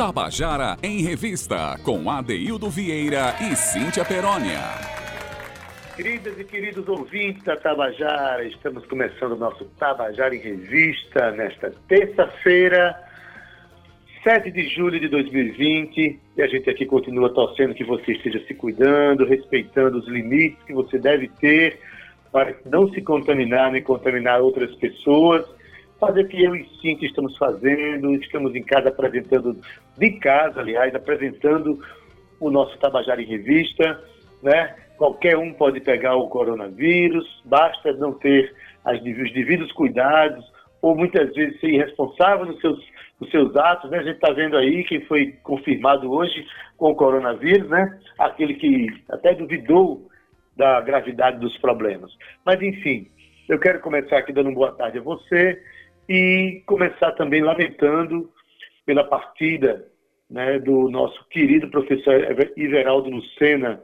Tabajara em Revista, com Adeildo Vieira e Cíntia Perónia. Queridas e queridos ouvintes da Tabajara, estamos começando o nosso Tabajara em Revista nesta terça-feira, 7 de julho de 2020. E a gente aqui continua torcendo que você esteja se cuidando, respeitando os limites que você deve ter para não se contaminar nem contaminar outras pessoas fazer o que eu e Cintia estamos fazendo, estamos em casa apresentando, de casa, aliás, apresentando o nosso Tabajara em Revista, né? Qualquer um pode pegar o coronavírus, basta não ter as, os devidos cuidados, ou muitas vezes ser irresponsável nos seus, nos seus atos, né? A gente está vendo aí quem foi confirmado hoje com o coronavírus, né? Aquele que até duvidou da gravidade dos problemas. Mas, enfim, eu quero começar aqui dando boa tarde a você, e começar também lamentando pela partida né, do nosso querido professor Iveraldo Lucena,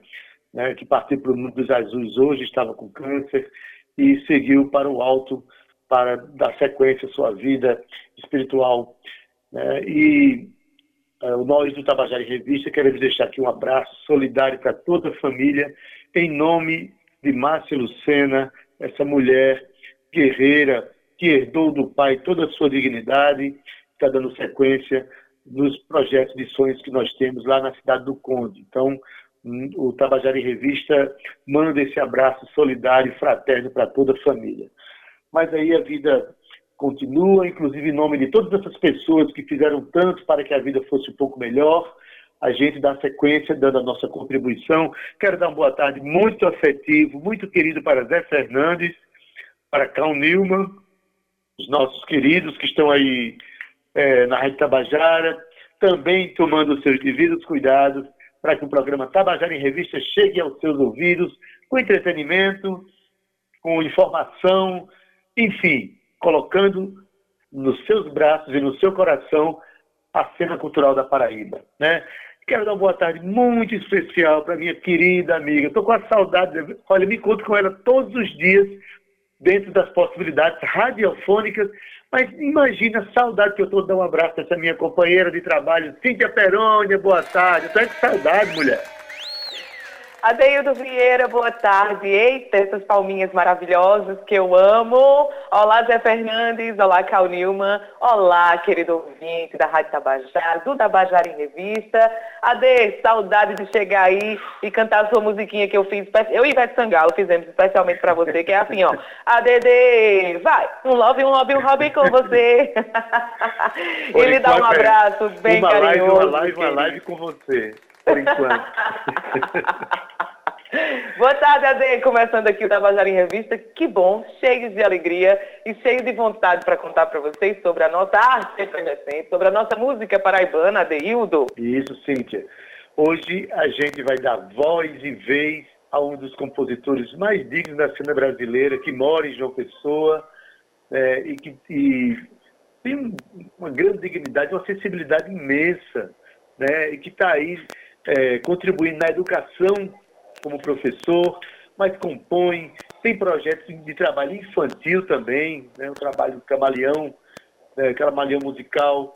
né, que partiu para o mundo dos azuis hoje, estava com câncer e seguiu para o alto para dar sequência à sua vida espiritual. Né, e uh, nós do Tabajara em Revista queremos deixar aqui um abraço solidário para toda a família, em nome de Márcia Lucena, essa mulher guerreira, que herdou do pai toda a sua dignidade, está dando sequência nos projetos de sonhos que nós temos lá na cidade do Conde. Então, hum, o Tabajara em Revista manda esse abraço solidário e fraterno para toda a família. Mas aí a vida continua, inclusive em nome de todas essas pessoas que fizeram tanto para que a vida fosse um pouco melhor, a gente dá sequência, dando a nossa contribuição. Quero dar uma boa tarde muito afetivo, muito querido para Zé Fernandes, para Cal Nilman, os nossos queridos que estão aí é, na Rádio Tabajara, também tomando seus devidos cuidados para que o programa Tabajara em Revista chegue aos seus ouvidos com entretenimento, com informação, enfim, colocando nos seus braços e no seu coração a cena cultural da Paraíba, né? Quero dar uma boa tarde muito especial para minha querida amiga. Estou com a saudade, olha, me encontro com ela todos os dias dentro das possibilidades radiofônicas. Mas imagina a saudade que eu estou de dar um abraço essa minha companheira de trabalho, Cíntia Perônia, boa tarde. Estou com saudade, mulher. Adeildo Vieira, boa tarde. Eita, essas palminhas maravilhosas que eu amo. Olá, Zé Fernandes. Olá, Cal Nilman. Olá, querido ouvinte da Rádio Tabajara, do Tabajara em Revista. Ade, saudade de chegar aí e cantar a sua musiquinha que eu fiz. Eu e Ivete Sangalo fizemos especialmente para você, que é assim, ó. Adede, vai, um love, um love, um hobby com você. Ele dá um abraço bem uma carinhoso. Live, uma live, uma live com você por enquanto. Boa tarde, Ade. Começando aqui o Tabajara em Revista. Que bom, cheio de alegria e cheio de vontade para contar para vocês sobre a nossa arte efervescente, sobre a nossa música paraibana, Adeildo. Isso, Cíntia. Hoje a gente vai dar voz e vez a um dos compositores mais dignos da cena brasileira, que mora em João Pessoa é, e que e tem uma grande dignidade, uma sensibilidade imensa, né, e que está aí é, contribuindo na educação como professor, mas compõe, tem projetos de trabalho infantil também, né, o trabalho camaleão, né, camaleão musical,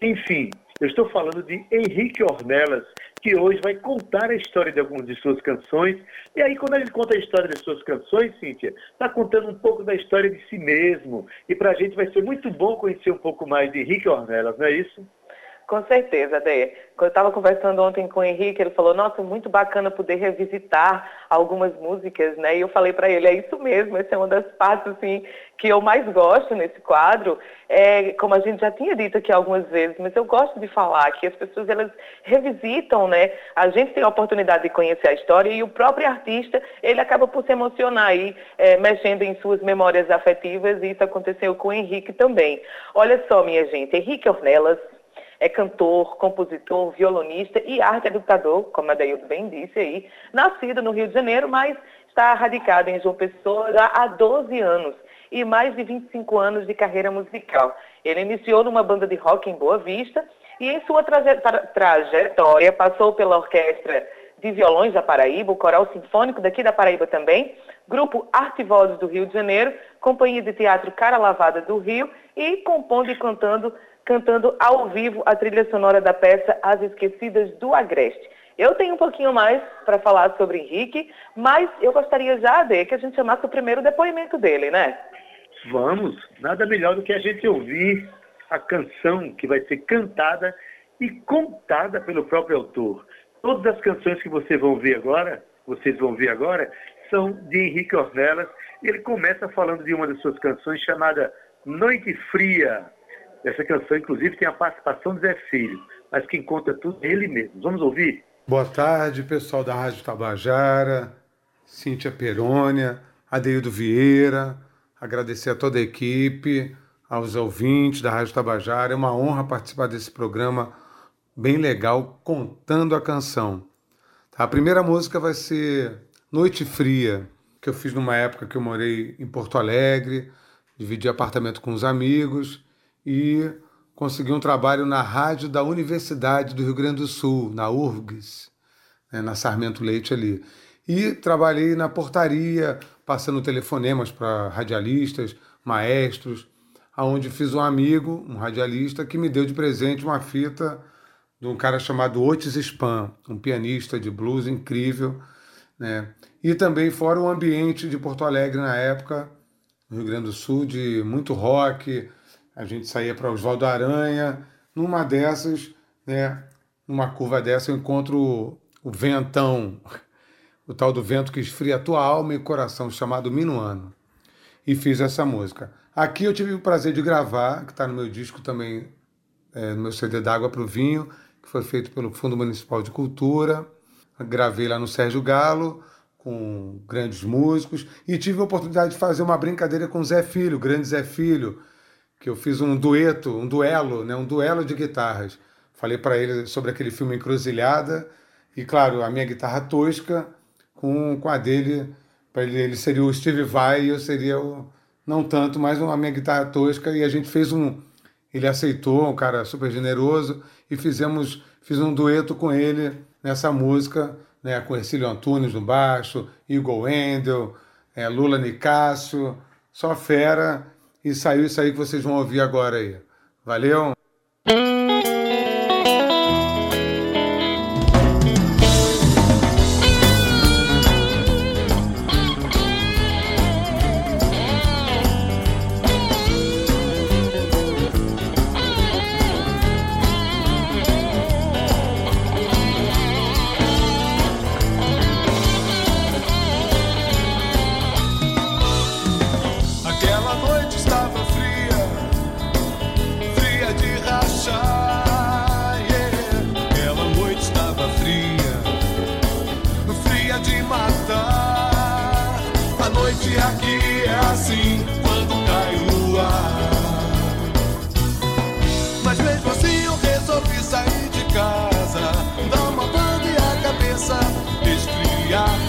enfim, eu estou falando de Henrique Ornelas, que hoje vai contar a história de algumas de suas canções. E aí, quando ele conta a história das suas canções, Cíntia, está contando um pouco da história de si mesmo. E para a gente vai ser muito bom conhecer um pouco mais de Henrique Ornelas, não é isso? Com certeza. Quando eu estava conversando ontem com o Henrique, ele falou, nossa, muito bacana poder revisitar algumas músicas, né? E eu falei para ele, é isso mesmo, essa é uma das partes, assim, que eu mais gosto nesse quadro. É, como a gente já tinha dito aqui algumas vezes, mas eu gosto de falar que as pessoas, elas revisitam, né? A gente tem a oportunidade de conhecer a história e o próprio artista, ele acaba por se emocionar aí, é, mexendo em suas memórias afetivas, e isso aconteceu com o Henrique também. Olha só, minha gente, Henrique Ornelas, é cantor, compositor, violonista e arte educador, como a Daildo bem disse aí, nascido no Rio de Janeiro, mas está radicado em João Pessoa há 12 anos e mais de 25 anos de carreira musical. Ele iniciou numa banda de rock em Boa Vista e em sua trajetória passou pela orquestra de violões da Paraíba, o Coral Sinfônico daqui da Paraíba também, Grupo Arte Vozes do Rio de Janeiro, Companhia de Teatro Cara Lavada do Rio e compondo e cantando cantando ao vivo a trilha sonora da peça As Esquecidas do Agreste. Eu tenho um pouquinho mais para falar sobre Henrique, mas eu gostaria já de que a gente chamasse o primeiro depoimento dele, né? Vamos, nada melhor do que a gente ouvir a canção que vai ser cantada e contada pelo próprio autor. Todas as canções que vocês vão ver agora, vocês vão ver agora, são de Henrique Ornelas. Ele começa falando de uma das suas canções chamada Noite Fria. Essa canção, inclusive, tem a participação do Zé Filho, mas quem conta tudo é ele mesmo. Vamos ouvir? Boa tarde, pessoal da Rádio Tabajara, Cíntia Perônia, Adeildo Vieira, agradecer a toda a equipe, aos ouvintes da Rádio Tabajara. É uma honra participar desse programa bem legal, contando a canção. Tá? A primeira música vai ser Noite Fria, que eu fiz numa época que eu morei em Porto Alegre, dividi apartamento com os amigos e consegui um trabalho na rádio da Universidade do Rio Grande do Sul, na URGS, né, na Sarmento Leite ali. E trabalhei na portaria, passando telefonemas para radialistas, maestros, aonde fiz um amigo, um radialista, que me deu de presente uma fita de um cara chamado Otis Spam, um pianista de blues incrível, né? E também fora o ambiente de Porto Alegre na época, no Rio Grande do Sul, de muito rock, a gente saía para Oswaldo Aranha. Numa dessas, né, numa curva dessa, eu encontro o ventão, o tal do vento que esfria a tua alma e coração, chamado Minuano. E fiz essa música. Aqui eu tive o prazer de gravar, que está no meu disco também, é, no meu CD d'Água para o Vinho, que foi feito pelo Fundo Municipal de Cultura. Gravei lá no Sérgio Galo, com grandes músicos, e tive a oportunidade de fazer uma brincadeira com o Zé Filho, o grande Zé Filho, que eu fiz um dueto, um duelo, né, um duelo de guitarras. Falei para ele sobre aquele filme Encruzilhada e, claro, a minha guitarra tosca com, com a dele. Para ele, ele seria o Steve Vai e eu seria o não tanto, mas a minha guitarra tosca e a gente fez um ele aceitou, um cara super generoso e fizemos fiz um dueto com ele nessa música, né, com Ercílio Antunes no baixo, Igor Wendel, é, Lula Nicásio, só fera e saiu isso aí que vocês vão ouvir agora aí. Valeu? 가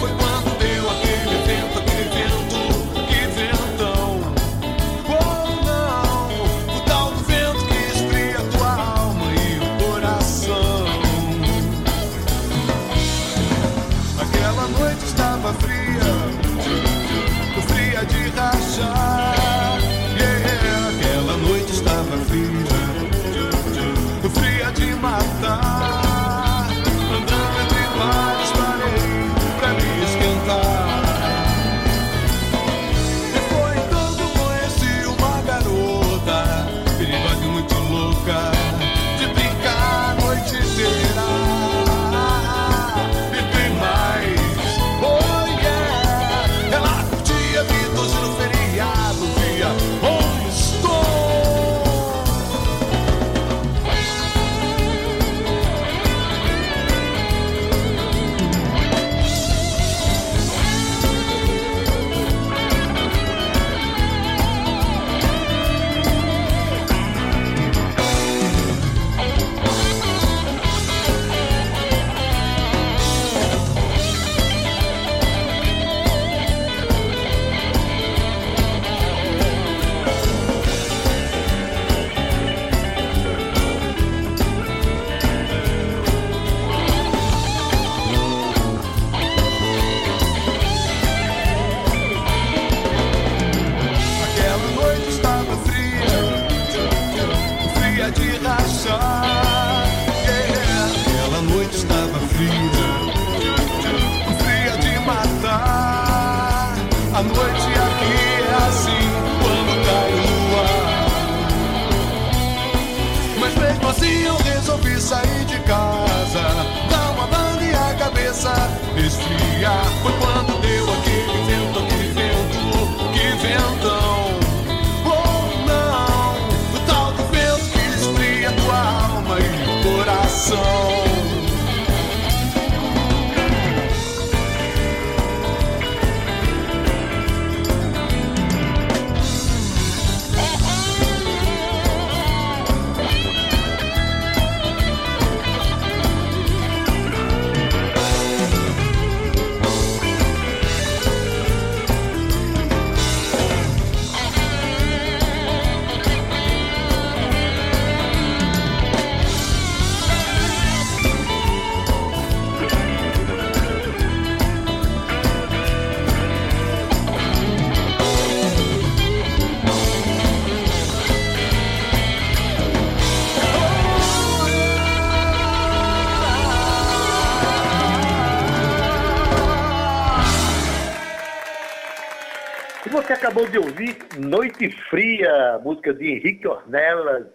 Acabou de ouvir Noite Fria, música de Henrique Ornelas,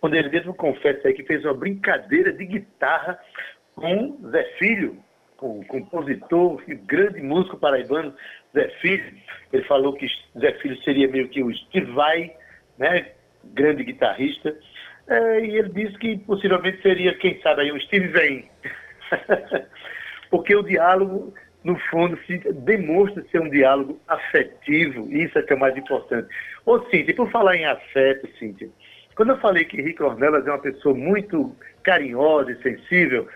onde ele mesmo confessa aí que fez uma brincadeira de guitarra com Zé Filho, o compositor e grande músico paraibano Zé Filho. Ele falou que Zé Filho seria meio que o Steve Vai, né? grande guitarrista. É, e ele disse que possivelmente seria, quem sabe, aí, o Steve Vai. Porque o diálogo, no fundo, se demonstra ser um diálogo afetivo, isso é que é o mais importante. Ô, Cíntia, por falar em afeto, Cíntia, quando eu falei que Henrique Ornelas é uma pessoa muito carinhosa e sensível,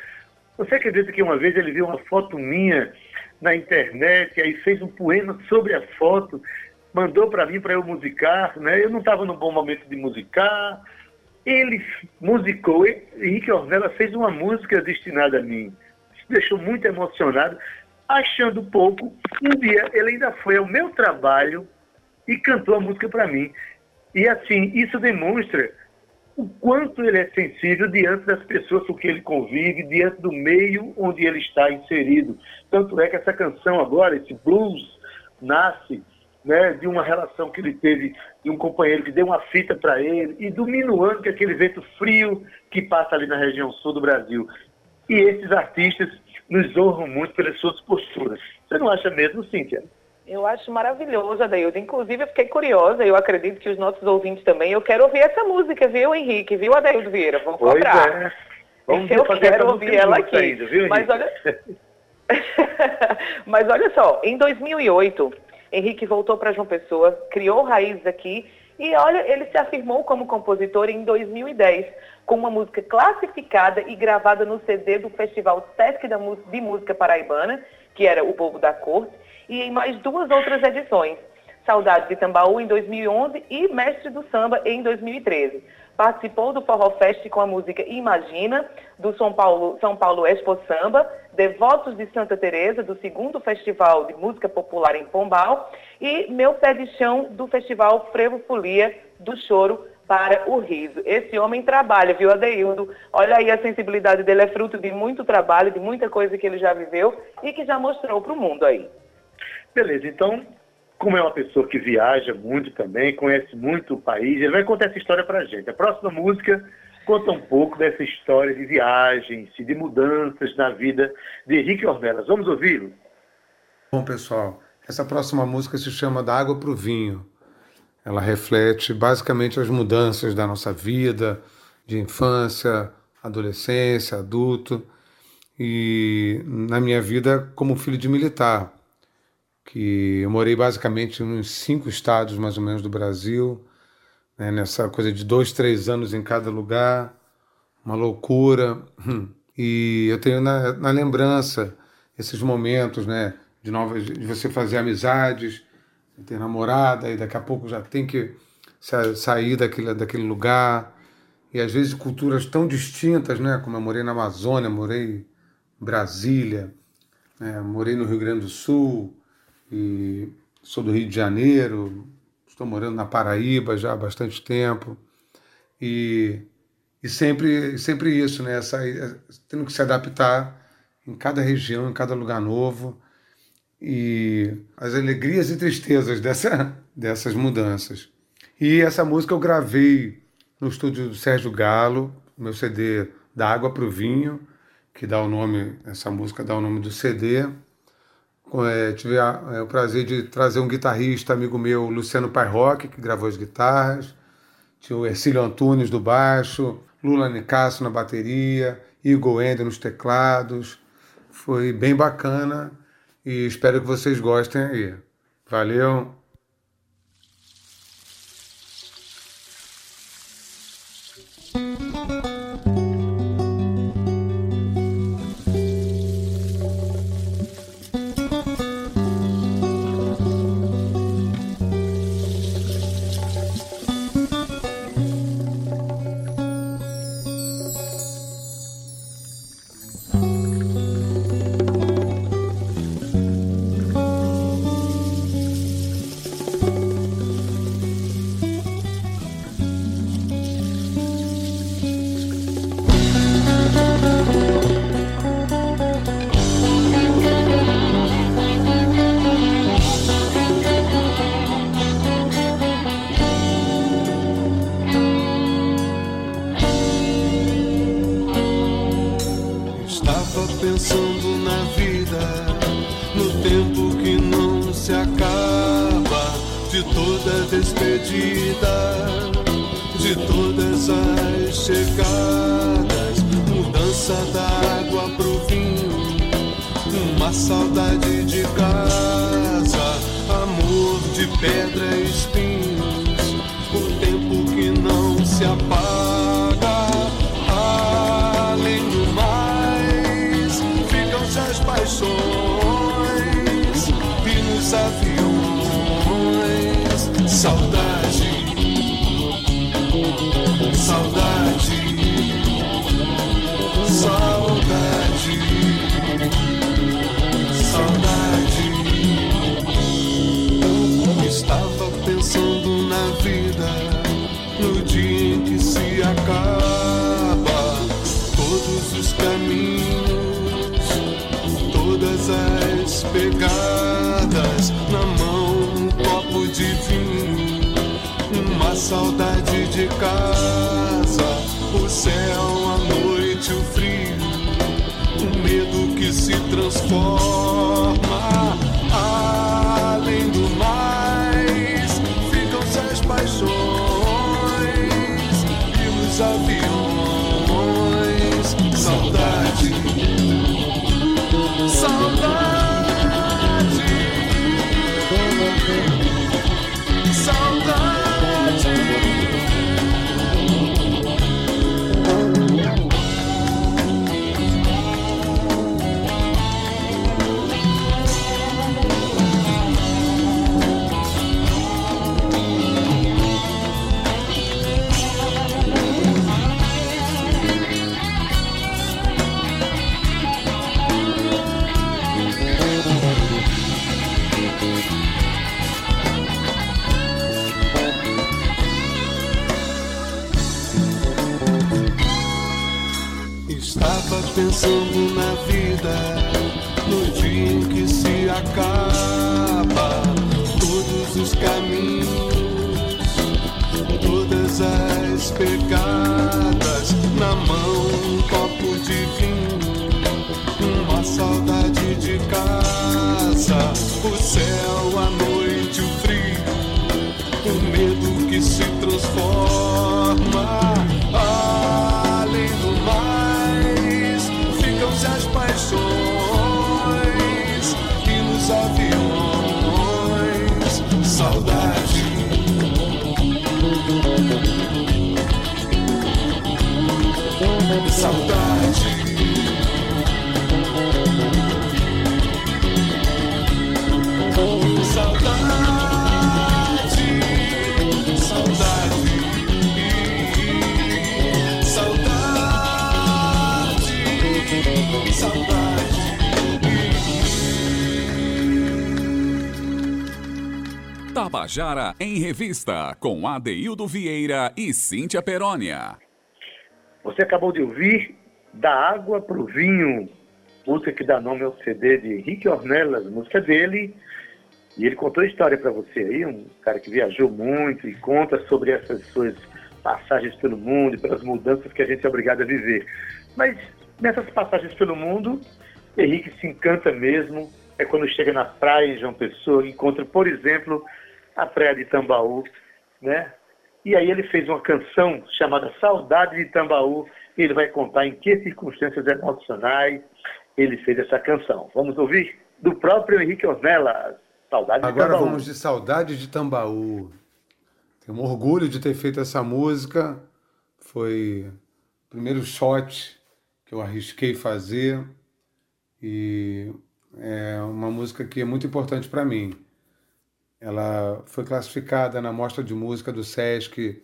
você acredita que uma vez ele viu uma foto minha na internet, aí fez um poema sobre a foto, mandou para mim para eu musicar, né? Eu não estava no bom momento de musicar. Ele musicou, Henrique Ornelas fez uma música destinada a mim. Isso deixou muito emocionado. Achando pouco, um dia ele ainda foi ao meu trabalho e cantou a música para mim. E assim, isso demonstra o quanto ele é sensível diante das pessoas com que ele convive, diante do meio onde ele está inserido. Tanto é que essa canção agora, esse blues, nasce né, de uma relação que ele teve de um companheiro que deu uma fita para ele e do minuano, que é aquele vento frio que passa ali na região sul do Brasil. E esses artistas nos honram muito pelas suas posturas. Você não acha mesmo, Cíntia? Eu acho maravilhoso, Adaildo. Inclusive, eu fiquei curiosa, eu acredito que os nossos ouvintes também. Eu quero ouvir essa música, viu, Henrique? Viu, Adaildo Vieira? Vamos Pois cobrar. é. Vamos eu quero ouvir ela aqui. ainda, viu, Mas olha... Mas olha só, em 2008, Henrique voltou para João Pessoa, criou raízes aqui e olha, ele se afirmou como compositor em 2010, com uma música classificada e gravada no CD do Festival Sesc de Música Paraibana, que era o Povo da Corte, e em mais duas outras edições. Saudade de Tambaú em 2011 e Mestre do Samba em 2013. Participou do Forró Fest com a música Imagina, do São Paulo, São Paulo Expo Samba, Devotos de Santa Teresa, do segundo Festival de Música Popular em Pombal, e Meu Pé de Chão, do Festival Frevo Folia, do Choro para o Riso. Esse homem trabalha, viu, Adeildo? Olha aí, a sensibilidade dele é fruto de muito trabalho, de muita coisa que ele já viveu e que já mostrou para o mundo aí. Beleza, então, como é uma pessoa que viaja muito também, conhece muito o país, ele vai contar essa história pra gente. A próxima música conta um pouco dessa história de viagens e de mudanças na vida de Henrique Ornelas. Vamos ouvi-lo? Bom, pessoal, essa próxima música se chama Da Água para o Vinho. Ela reflete basicamente as mudanças da nossa vida, de infância, adolescência, adulto, e na minha vida como filho de militar, que eu morei basicamente nos cinco estados mais ou menos do Brasil, né, nessa coisa de dois, três anos em cada lugar, uma loucura. E eu tenho na, na lembrança esses momentos, né, de novas, de você fazer amizades, de ter namorada e daqui a pouco já tem que sa- sair daquele, daquele lugar. E às vezes culturas tão distintas, né, como eu morei na Amazônia, morei em Brasília, né, morei no Rio Grande do Sul e sou do Rio de Janeiro, estou morando na Paraíba já há bastante tempo. E E sempre, sempre isso, né? Essa, tendo que se adaptar em cada região, em cada lugar novo. E as alegrias e tristezas dessa, dessas mudanças. E essa música eu gravei no estúdio do Sérgio Galo, meu CD Da Água para o Vinho, que dá o nome, essa música dá o nome do CD. É, tive a, é, o prazer de trazer um guitarrista amigo meu, Luciano Rock, que gravou as guitarras. Tinha o Ercílio Antunes do baixo, Lula Nicasso na bateria, Igor Ender nos teclados. Foi bem bacana e espero que vocês gostem aí. Valeu! de toda despedida, de todas as chegadas, mudança da água pro vinho, uma saudade de casa, amor de pedra e espinhos, o tempo que não se apaga. pegadas na mão, um copo de vinho, uma saudade de casa, o céu, a noite, o frio, o medo que se transforma. Além do mais, ficam se as paixões e os aviões, saudade. Tabajara em Revista, com Adeildo Vieira e Cíntia Perónia. Você acabou de ouvir Da Água pro Vinho, música que dá nome ao CD de Henrique Ornelas, música dele. E ele contou a história para você aí, um cara que viajou muito e conta sobre essas suas passagens pelo mundo e pelas mudanças que a gente é obrigado a viver. Mas nessas passagens pelo mundo, Henrique se encanta mesmo. É quando chega na praia em João Pessoa, encontra, por exemplo, a praia de Tambaú, né? E aí ele fez uma canção chamada Saudade de Tambaú, e ele vai contar em que circunstâncias emocionais ele fez essa canção. Vamos ouvir do próprio Henrique Ornelas, Saudade de Agora Tambaú. vamos de Saudade de Tambaú. Tenho um orgulho de ter feito essa música. Foi o primeiro shot que eu arrisquei fazer e é uma música que é muito importante para mim. Ela foi classificada na Mostra de Música do SESC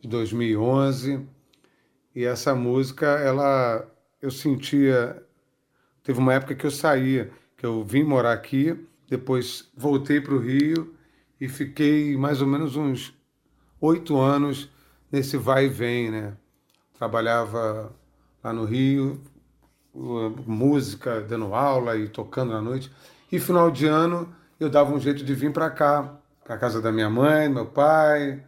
de 2011 e essa música, ela eu sentia teve uma época que eu saía, que eu vim morar aqui, depois voltei para o Rio e fiquei mais ou menos uns oito anos nesse vai e vem, né? Trabalhava lá no Rio, música, dando aula e tocando na noite. E final de ano eu dava um jeito de vir para cá, para casa da minha mãe, meu pai,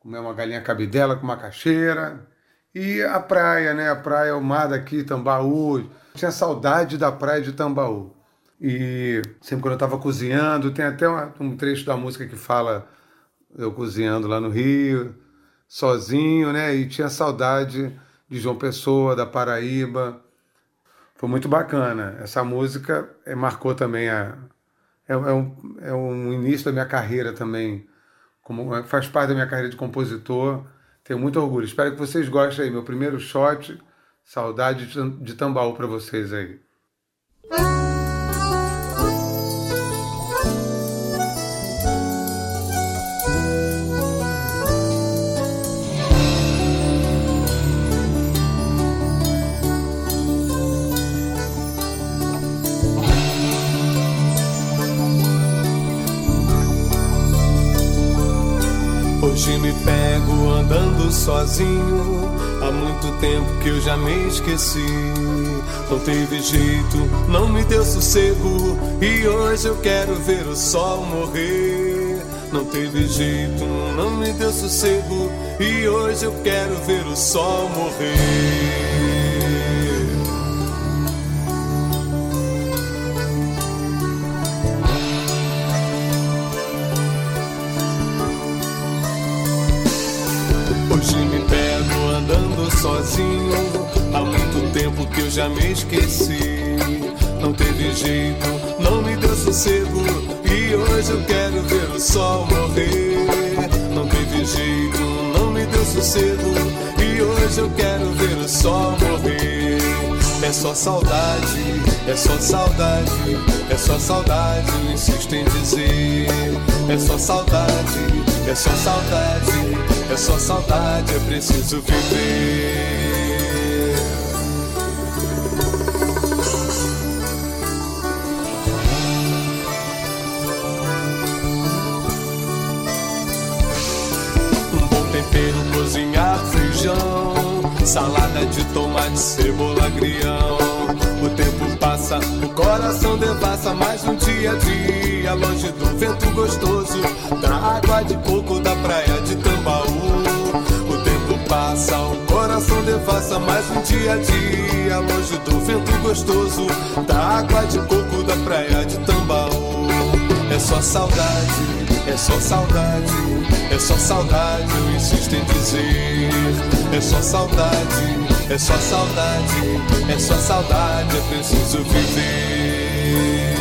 comer uma galinha cabidela com macaxeira. E a praia, né? A praia, o mar daqui, Tambaú. Tinha saudade da praia de Tambaú. E sempre quando eu estava cozinhando, tem até uma- um trecho da música que fala eu cozinhando lá no Rio, sozinho, né? E tinha saudade de João Pessoa, da Paraíba. Foi muito bacana. Essa música eh, marcou também a. É, é um, é um início da minha carreira também. Como, é, faz parte da minha carreira de compositor. Tenho muito orgulho. Espero que vocês gostem aí. Meu primeiro shot. Saudade de, de Tambaú para vocês aí. Andando sozinho. Há muito tempo que eu já me esqueci. Não teve jeito, não me deu sossego. E hoje eu quero ver o sol morrer. Não teve jeito, não me deu sossego. E hoje eu quero ver o sol morrer. Sozinho. Há muito tempo que eu já me esqueci. Não teve jeito, não me deu sossego. E hoje eu quero ver o sol morrer. Não teve jeito, não me deu sossego. E hoje eu quero ver o sol morrer. É só saudade, é só saudade, é só saudade, insisto em dizer. É só saudade, é só saudade, é só saudade, é preciso viver. Salada de tomate, cebola, agrião. O tempo passa, o coração devassa mais um dia a dia, longe do vento gostoso, da água de coco da praia de Tambaú. O tempo passa, o coração devassa mais um dia a dia, longe do vento gostoso, da água de coco da praia de Tambaú. É só saudade, é só saudade, é só saudade, eu insisto em dizer. É só saudade, é só saudade, é só saudade, é preciso viver.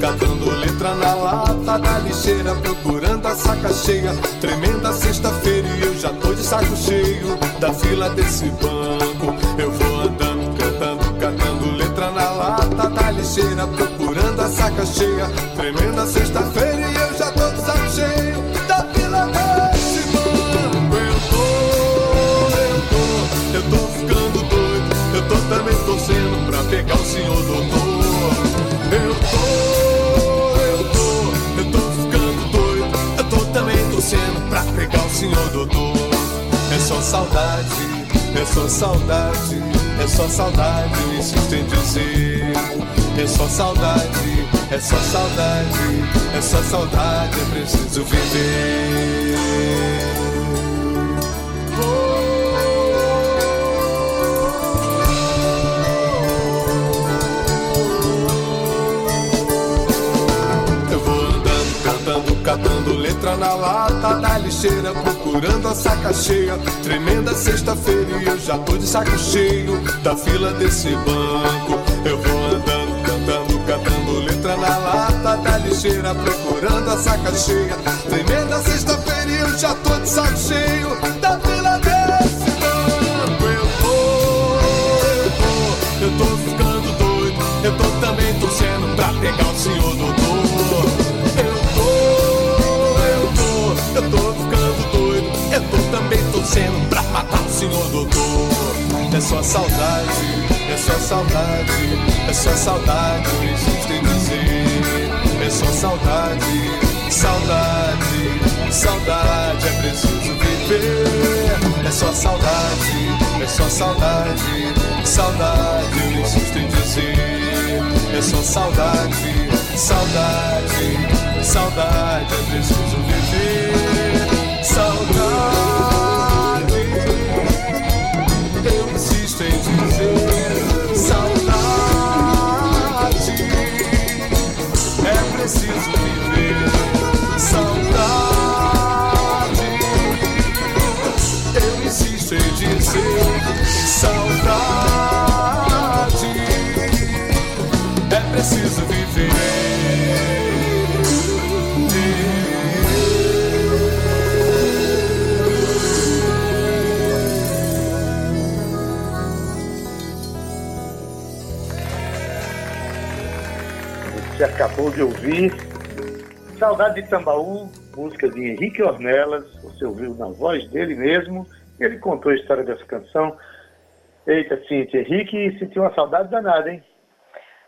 Catando letra na lata da lixeira, procurando a saca cheia. Tremenda sexta-feira e eu já tô de saco cheio da fila desse banco. Procurando a saca cheia. Tremenda sexta-feira e eu já tô de saco cheio da fila desse banco. Eu tô, eu tô, eu tô ficando doido. Eu tô também torcendo pra pegar o senhor doutor. Eu tô, eu tô, eu tô ficando doido. Eu tô também torcendo pra pegar o senhor doutor. É só saudade, é só saudade, é só saudade, eu insisto em dizer. É só saudade, é só saudade, é só saudade, é preciso viver. Eu vou andando, cantando, catando letra na lata da lixeira, procurando a saca cheia. Tremenda sexta-feira e eu já tô de saco cheio da fila desse banco. Eu vou lata da lixeira, procurando a saca cheia. Tremenda sexta-feira e eu já tô de saco cheio da fila desse banco. Eu tô, eu tô, eu tô ficando doido. Eu tô também torcendo pra pegar o senhor doutor. Eu tô, eu tô, eu tô ficando doido. Eu tô também torcendo pra matar o senhor doutor. É só saudade, é só saudade, é só saudade, eu insisto em dizer. Só saudade, saudade, saudade, é preciso viver. É só saudade, é só saudade, saudade, eu insisto em dizer. É só saudade, saudade, saudade, é preciso viver. Saudade. Saudade. É preciso viver. Você acabou de ouvir Saudade de Tambaú, música de Henrique Ornelas. Você ouviu na voz dele mesmo. Ele contou a história dessa canção. Eita, Cintia, Henrique sentiu uma saudade danada, hein?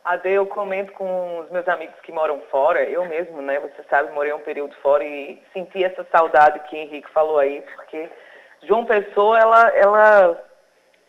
Ade, eu comento com os meus amigos que moram fora, eu mesmo, né? Você sabe, morei um período fora e senti essa saudade que Henrique falou aí, porque João Pessoa, ela, ela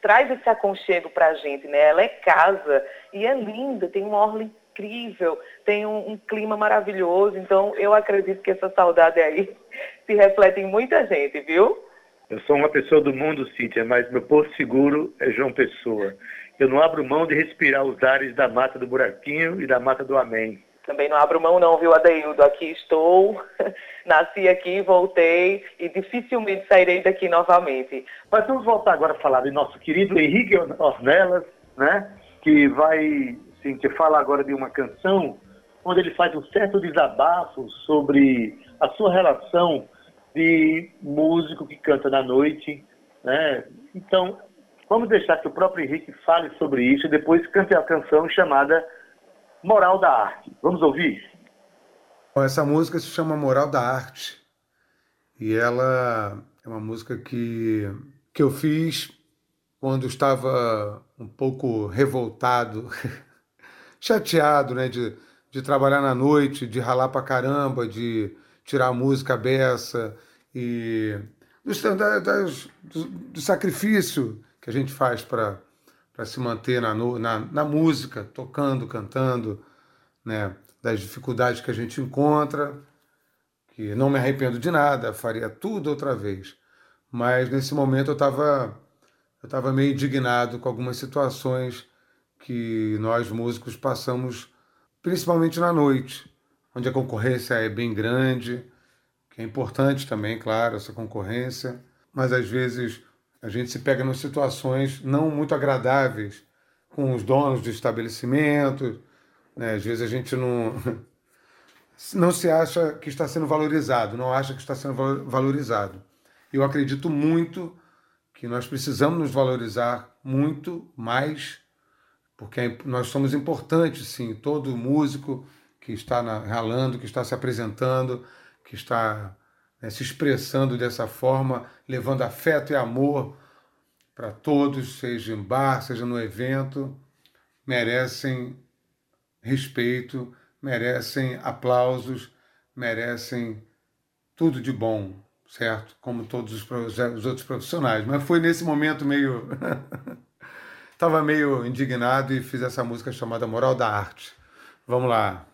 traz esse aconchego pra gente, né? Ela é casa e é linda, tem uma orla incrível, tem um, um clima maravilhoso, então eu acredito que essa saudade aí se reflete em muita gente, viu? Eu sou uma pessoa do mundo, Cíntia, mas meu porto seguro é João Pessoa. Eu não abro mão de respirar os ares da Mata do Buraquinho e da Mata do Amém. Também não abro mão não, viu, Adeildo? Aqui estou, nasci aqui, voltei e dificilmente sairei daqui novamente. Mas vamos voltar agora a falar de nosso querido Henrique Ornelas, né? Que vai, Cíntia, fala agora de uma canção onde ele faz um certo desabafo sobre a sua relação de músico que canta na noite, né? Então, vamos deixar que o próprio Henrique fale sobre isso e depois cante a canção chamada Moral da Arte. Vamos ouvir? Essa música se chama Moral da Arte e ela é uma música que, que eu fiz quando estava um pouco revoltado, chateado, né, de, de trabalhar na noite, de ralar pra caramba, de tirar a música beça e da- das- do, do sacrifício que a gente faz para se manter na, na, na música, tocando, cantando, né, das dificuldades que a gente encontra, que não me arrependo de nada, faria tudo outra vez. Mas nesse momento eu estava eu estava meio indignado com algumas situações que nós músicos passamos, principalmente na noite, onde a concorrência é bem grande, que é importante também, claro, essa concorrência, mas às vezes a gente se pega em situações não muito agradáveis com os donos de estabelecimentos, né? às vezes a gente não, não se acha que está sendo valorizado, não acha que está sendo val- valorizado. Eu acredito muito que nós precisamos nos valorizar muito mais, porque é- nós somos importantes, sim. Todo músico que está na, ralando, que está se apresentando, que está né, se expressando dessa forma, levando afeto e amor para todos, seja em bar, seja no evento, merecem respeito, merecem aplausos, merecem tudo de bom, certo? Como todos os, os outros profissionais. Mas foi nesse momento meio. Estava meio indignado e fiz essa música chamada Moral da Arte. Vamos lá.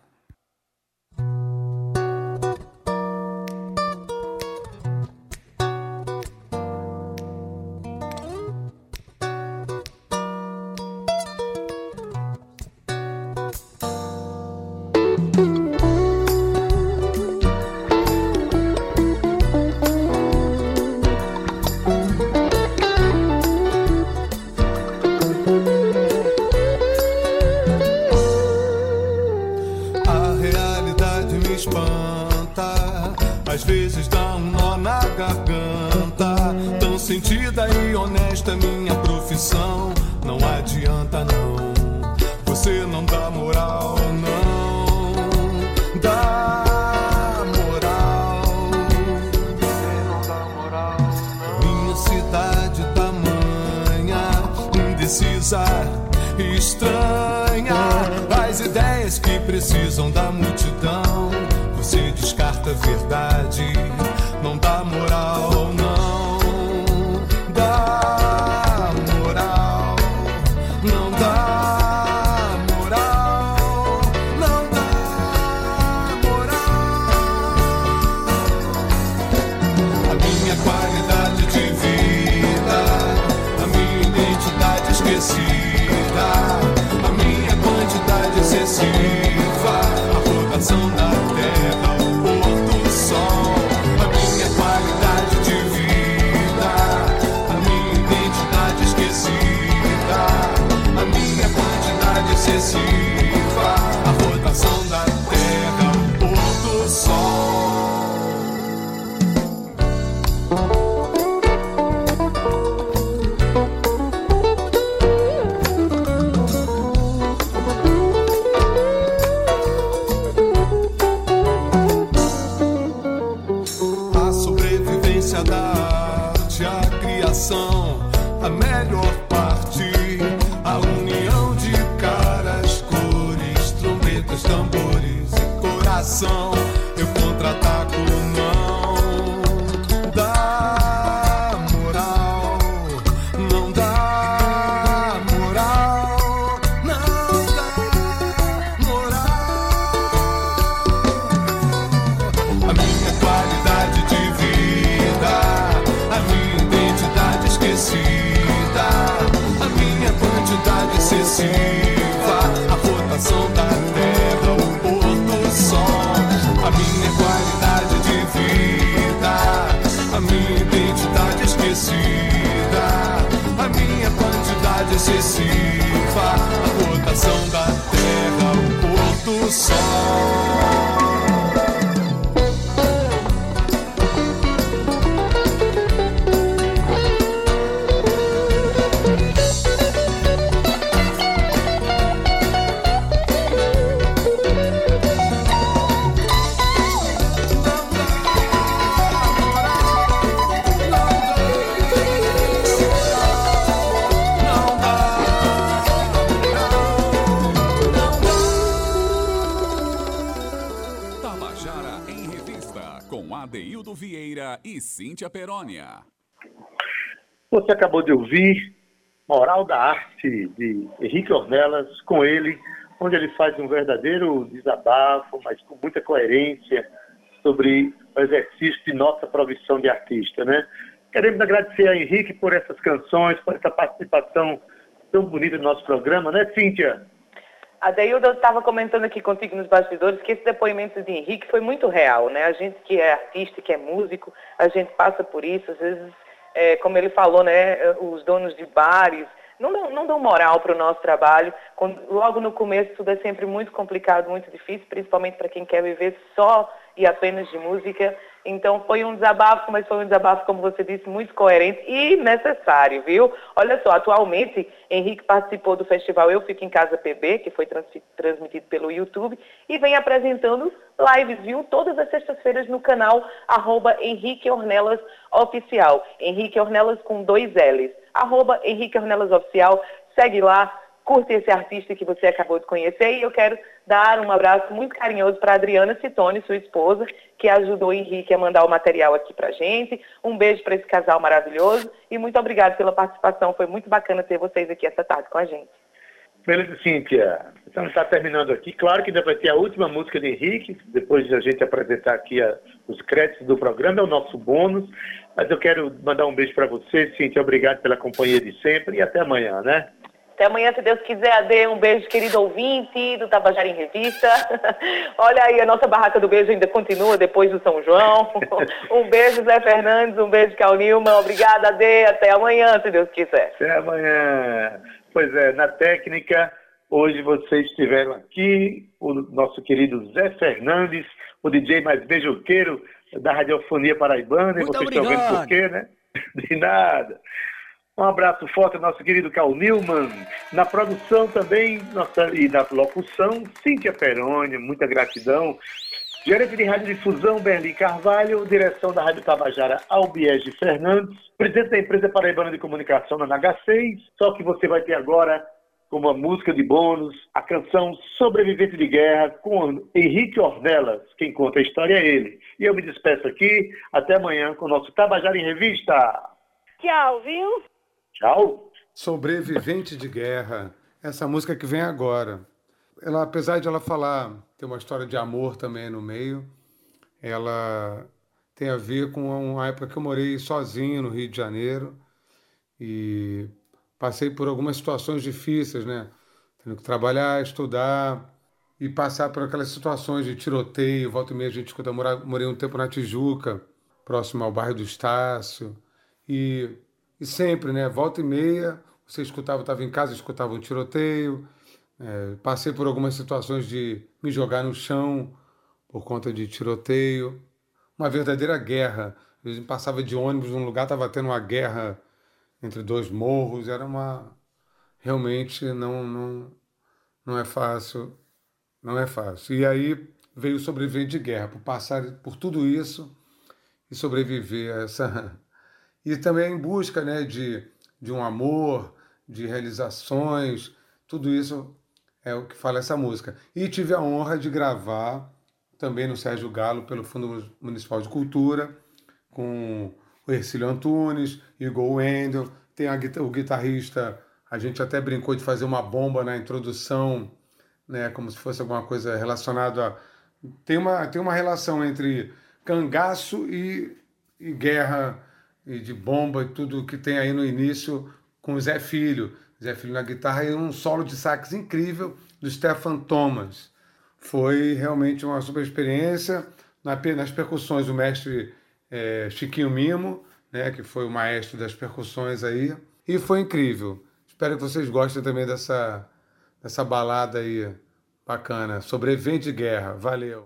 Cíntia Perônia. Você acabou de ouvir Moral da Arte, de Henrique Ornelas, com ele, onde ele faz um verdadeiro desabafo, mas com muita coerência, sobre o exercício de nossa profissão de artista, né? Queremos agradecer a Henrique por essas canções, por essa participação tão bonita no nosso programa, né, Cíntia? A Deilda estava comentando aqui contigo nos bastidores que esse depoimento de Henrique foi muito real, né? A gente que é artista, que é músico, a gente passa por isso, às vezes, é, como ele falou, né, os donos de bares não dão, não dão moral para o nosso trabalho. Quando, logo no começo tudo é sempre muito complicado, muito difícil, principalmente para quem quer viver só e apenas de música. Então foi um desabafo, mas foi um desabafo, como você disse, muito coerente e necessário, viu? Olha só, atualmente Henrique participou do festival Eu Fico em Casa PB, que foi trans transmitido pelo YouTube, e vem apresentando lives, viu? Todas as sextas-feiras no canal arroba Henrique Ornelas Oficial. Henrique Ornelas com dois L's. Arroba Henrique Ornelas Oficial. Segue lá, curte esse artista que você acabou de conhecer. E eu quero dar um abraço muito carinhoso para Adriana Citone, sua esposa, que ajudou o Henrique a mandar o material aqui para gente. Um beijo para esse casal maravilhoso e muito obrigado pela participação. Foi muito bacana ter vocês aqui essa tarde com a gente. Beleza, Cíntia. Então está terminando aqui. Claro que ainda vai ter a última música de Henrique, depois de a gente apresentar aqui a, os créditos do programa, é o nosso bônus. Mas eu quero mandar um beijo para você, Cíntia. Obrigado pela companhia de sempre e até amanhã, né? Até amanhã, se Deus quiser, Ade. Um beijo, querido ouvinte do Tabajara em Revista. Olha aí, a nossa barraca do beijo ainda continua depois do São João. Um beijo, Zé Fernandes. Um beijo, Cal Nilman. Obrigada, Ade. Até amanhã, se Deus quiser. Até amanhã. Pois é, na técnica, hoje vocês estiveram aqui, o nosso querido Zé Fernandes, o DJ mais beijoqueiro da Radiofonia Paraibana, Muito e vocês estão vendo obrigado. por quê, né? De nada. Um abraço forte ao nosso querido Cal Newman. Na produção também, nossa, e na locução, Cíntia Peroni, muita gratidão. Gerente de Radiodifusão, Berlim Carvalho. Direção da Rádio Tabajara, Albiege Fernandes. Presidente da empresa Paraibana de Comunicação, na H6. Só que você vai ter agora, como a música de bônus, a canção Sobrevivente de Guerra, com Henrique Ornelas. Quem conta a história é ele. E eu me despeço aqui. Até amanhã com o nosso Tabajara em Revista. Tchau, viu? Tchau. Sobrevivente de Guerra, essa música que vem agora. Ela, apesar de ela falar, ter uma história de amor também no meio, ela tem a ver com uma época que eu morei sozinho no Rio de Janeiro e passei por algumas situações difíceis, né? Tendo que trabalhar, estudar e passar por aquelas situações de tiroteio. Volta e meia a gente escuta, morei um tempo na Tijuca, próximo ao bairro do Estácio. E, sempre, né? Volta e meia, você escutava, estava em casa, escutava um tiroteio. É, passei por algumas situações de me jogar no chão por conta de tiroteio. Uma verdadeira guerra. Vezes passava de ônibus num lugar, estava tendo uma guerra entre dois morros. Era uma. Realmente não, não, não é fácil. Não é fácil. E aí veio o sobrevivente de guerra, por passar por tudo isso e sobreviver a essa. E também em busca né, de, de um amor, de realizações, tudo isso é o que fala essa música. E tive a honra de gravar também no Sérgio Galo, pelo Fundo Municipal de Cultura, com o Ercílio Antunes, Igor Wendel, tem a o guitarrista, a gente até brincou de fazer uma bomba na introdução, né, como se fosse alguma coisa relacionada a... Tem uma, tem uma relação entre cangaço e, e guerra, e de bomba e tudo que tem aí no início com o Zé Filho. Zé Filho na guitarra e um solo de sax incrível do Stefan Thomas. Foi realmente uma super experiência. Na pe- Nas percussões, o mestre eh, Chiquinho Mimo, né, que foi o maestro das percussões aí. E foi incrível. Espero que vocês gostem também dessa, dessa balada aí bacana. Sobrevivente de guerra. Valeu.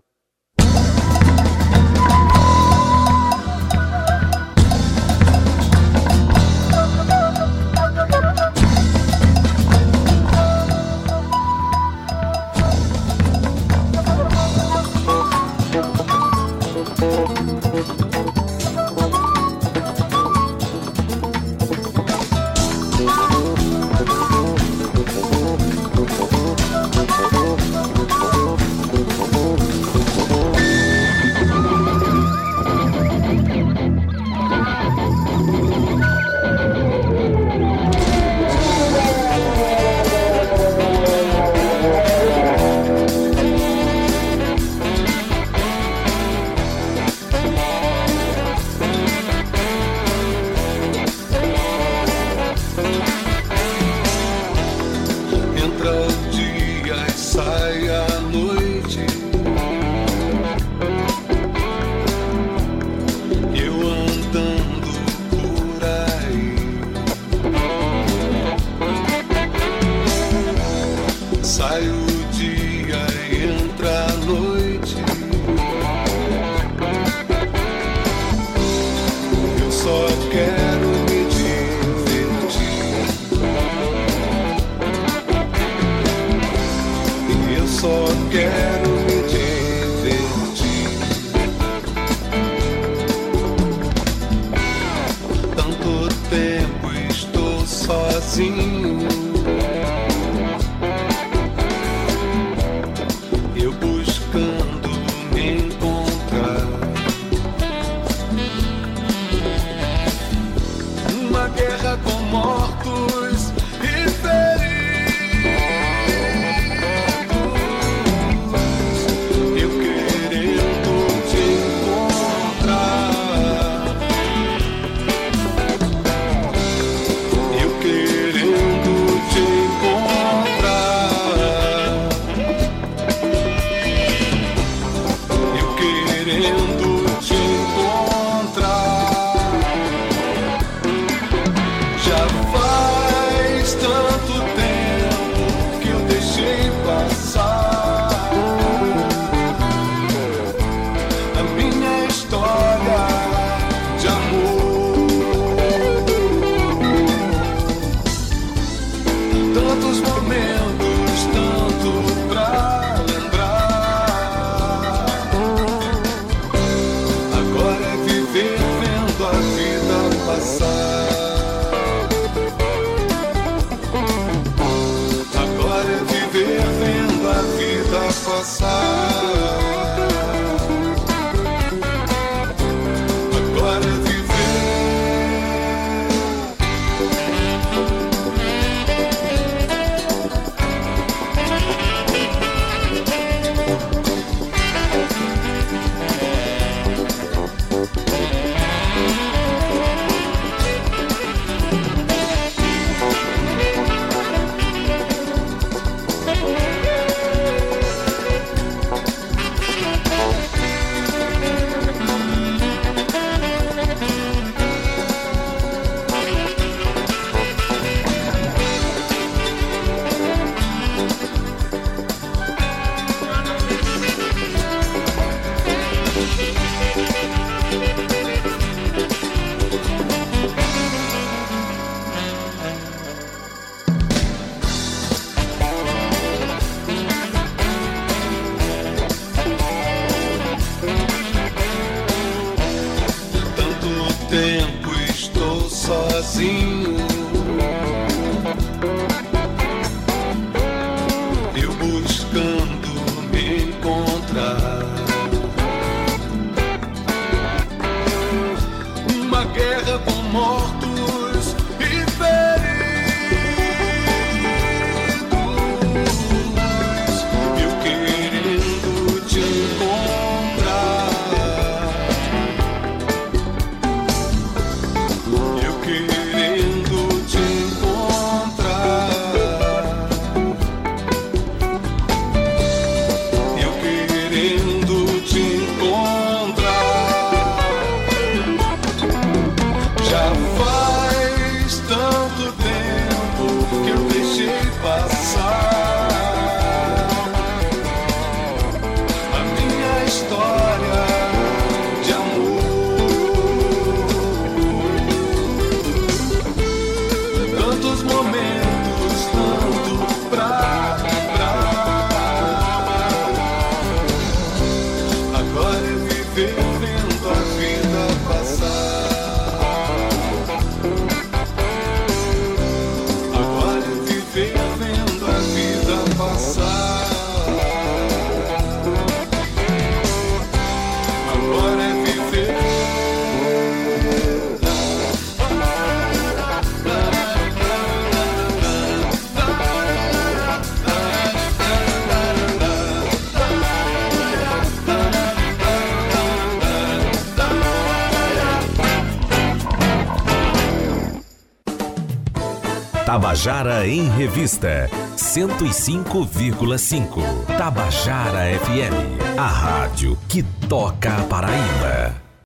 Entrevista 105,5. Tabajara FM. A rádio que toca a Paraíba.